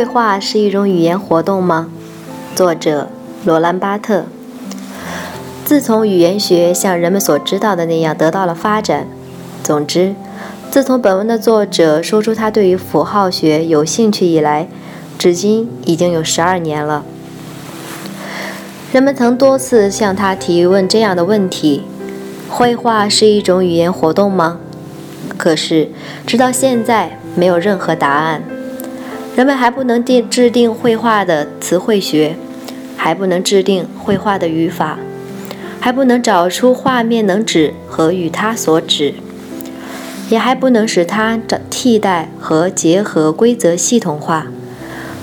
绘画是一种语言活动吗？作者罗兰·巴特。自从语言学像人们所知道的那样得到了发展，总之，自从本文的作者说出他对于符号学有兴趣以来，至今已经有十二年了。人们曾多次向他提问这样的问题：绘画是一种语言活动吗？可是，直到现在，没有任何答案。人们还不能定制定绘画的词汇学，还不能制定绘画的语法，还不能找出画面能指和与它所指，也还不能使它找替代和结合规则系统化。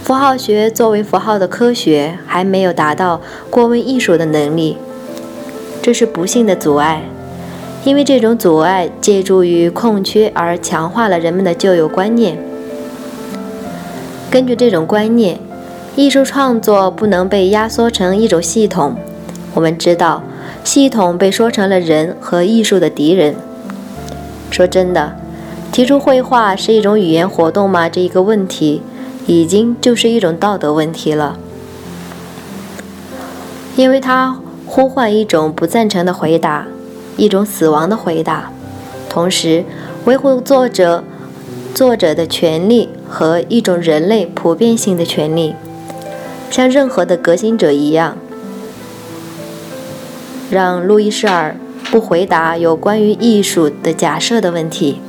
符号学作为符号的科学，还没有达到过问艺术的能力，这是不幸的阻碍，因为这种阻碍借助于空缺而强化了人们的旧有观念。根据这种观念，艺术创作不能被压缩成一种系统。我们知道，系统被说成了人和艺术的敌人。说真的，提出绘画是一种语言活动吗？这一个问题，已经就是一种道德问题了，因为它呼唤一种不赞成的回答，一种死亡的回答，同时维护作者。作者的权利和一种人类普遍性的权利，像任何的革新者一样，让路易士尔不回答有关于艺术的假设的问题。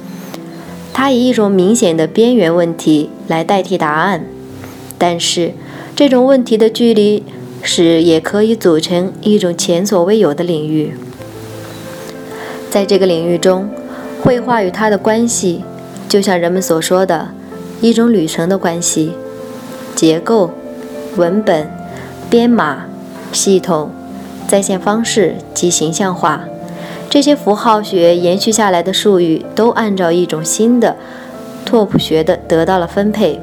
他以一种明显的边缘问题来代替答案，但是这种问题的距离使也可以组成一种前所未有的领域。在这个领域中，绘画与它的关系。就像人们所说的，一种旅程的关系，结构、文本、编码、系统、在线方式及形象化，这些符号学延续下来的术语都按照一种新的拓扑学的得到了分配，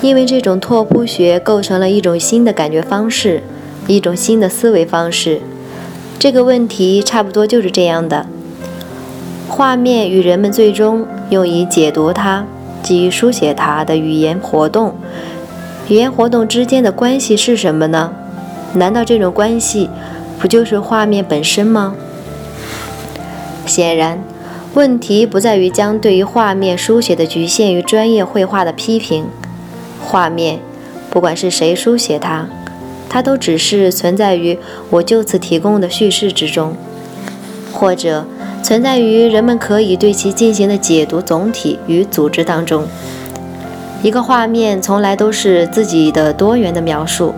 因为这种拓扑学构成了一种新的感觉方式，一种新的思维方式。这个问题差不多就是这样的。画面与人们最终用以解读它及书写它的语言活动，语言活动之间的关系是什么呢？难道这种关系不就是画面本身吗？显然，问题不在于将对于画面书写的局限于专业绘画的批评。画面，不管是谁书写它，它都只是存在于我就此提供的叙事之中，或者。存在于人们可以对其进行的解读总体与组织当中。一个画面从来都是自己的多元的描述。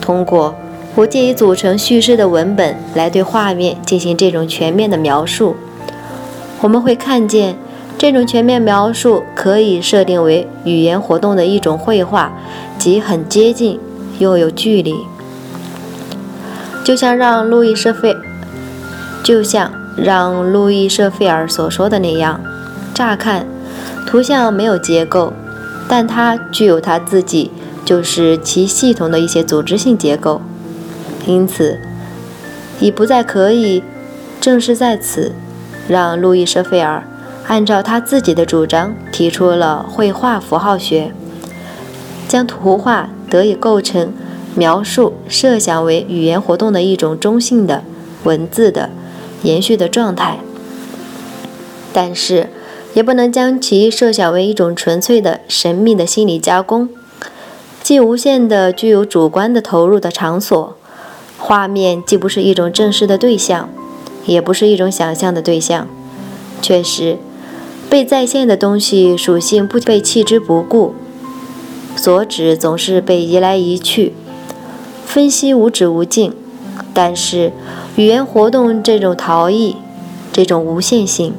通过不介意组成叙事的文本来对画面进行这种全面的描述，我们会看见这种全面描述可以设定为语言活动的一种绘画，即很接近又有距离。就像让路易斯费，就像。让路易舍费尔所说的那样，乍看，图像没有结构，但它具有它自己就是其系统的一些组织性结构，因此，已不再可以。正是在此，让路易舍费尔按照他自己的主张提出了绘画符号学，将图画得以构成描述设想为语言活动的一种中性的文字的。延续的状态，但是也不能将其设想为一种纯粹的神秘的心理加工，既无限的具有主观的投入的场所。画面既不是一种正式的对象，也不是一种想象的对象。确实，被再现的东西属性不被弃之不顾，所指总是被移来移去，分析无止无尽。但是。语言活动这种陶艺，这种无限性，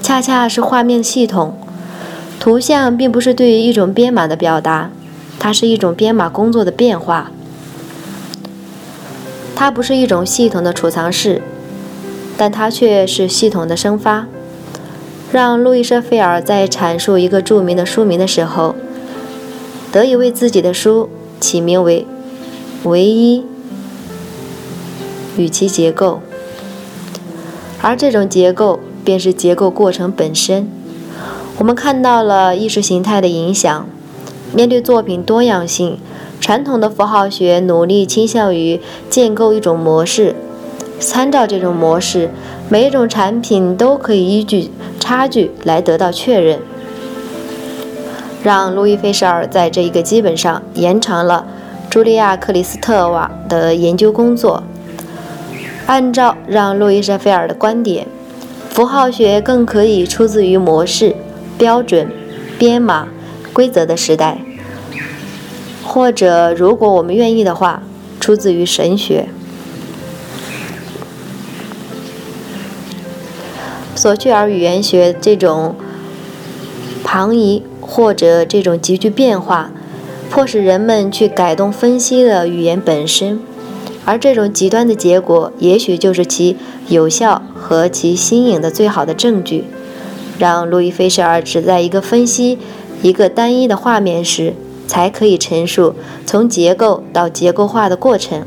恰恰是画面系统。图像并不是对于一种编码的表达，它是一种编码工作的变化。它不是一种系统的储藏室，但它却是系统的生发。让路易舍菲尔在阐述一个著名的书名的时候，得以为自己的书起名为“唯一与其结构”，而这种结构便是结构过程本身。我们看到了意识形态的影响。面对作品多样性，传统的符号学努力倾向于建构一种模式。参照这种模式，每一种产品都可以依据差距来得到确认。让路易·费舍尔在这一个基本上延长了茱莉亚·克里斯特瓦的研究工作。按照让路易·舍菲尔的观点，符号学更可以出自于模式。标准、编码、规则的时代，或者如果我们愿意的话，出自于神学。索趣尔语言学这种旁移或者这种急剧变化，迫使人们去改动分析的语言本身，而这种极端的结果，也许就是其有效和其新颖的最好的证据。让路易·菲舍尔只在一个分析一个单一的画面时，才可以陈述从结构到结构化的过程，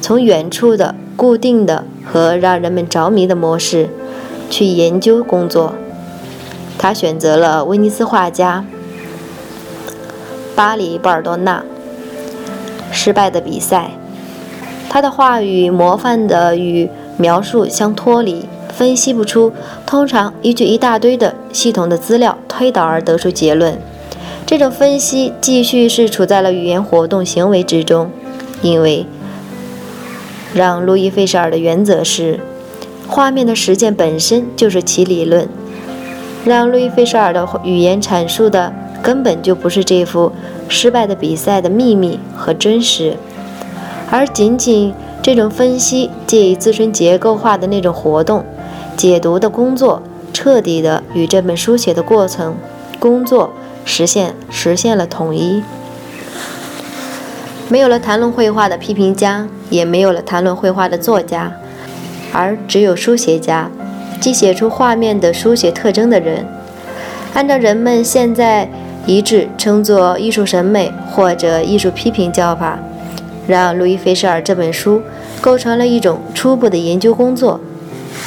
从远处的固定的和让人们着迷的模式去研究工作。他选择了威尼斯画家巴里·波尔多纳失败的比赛，他的话语模范的与描述相脱离。分析不出，通常依据一大堆的系统的资料推导而得出结论。这种分析继续是处在了语言活动行为之中，因为让路易·费舍尔的原则是，画面的实践本身就是其理论。让路易·费舍尔的语言阐述的根本就不是这幅失败的比赛的秘密和真实，而仅仅这种分析借以自身结构化的那种活动。解读的工作彻底的与这本书写的过程工作实现实现了统一。没有了谈论绘画的批评家，也没有了谈论绘画的作家，而只有书写家，即写出画面的书写特征的人。按照人们现在一致称作艺术审美或者艺术批评教法，让路易·菲舍尔这本书构成了一种初步的研究工作。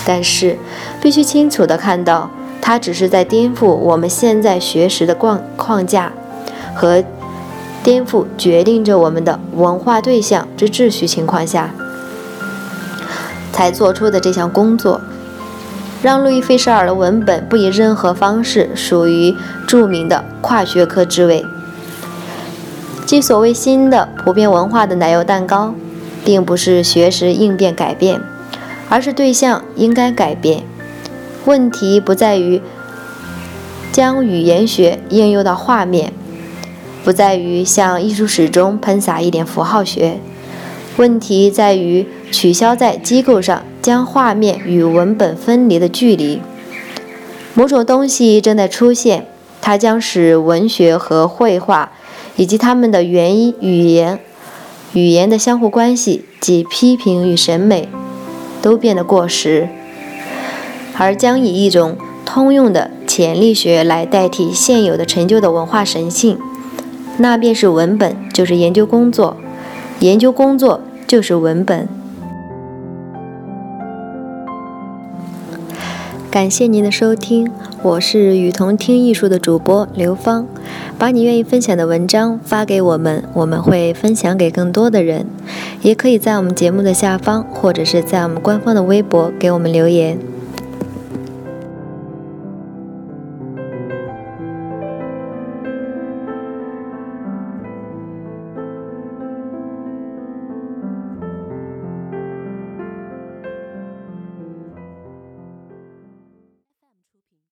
但是，必须清楚地看到，它只是在颠覆我们现在学识的框框架，和颠覆决定着我们的文化对象之秩序情况下，才做出的这项工作。让路易·费舍尔的文本不以任何方式属于著名的跨学科之位，即所谓新的普遍文化的奶油蛋糕，并不是学识应变改变。而是对象应该改变。问题不在于将语言学应用到画面，不在于向艺术史中喷洒一点符号学。问题在于取消在机构上将画面与文本分离的距离。某种东西正在出现，它将使文学和绘画以及它们的原因语言语言的相互关系及批评与审美。都变得过时，而将以一种通用的潜力学来代替现有的陈旧的文化神性，那便是文本，就是研究工作，研究工作就是文本。感谢您的收听，我是雨桐听艺术的主播刘芳。把你愿意分享的文章发给我们，我们会分享给更多的人。也可以在我们节目的下方，或者是在我们官方的微博给我们留言。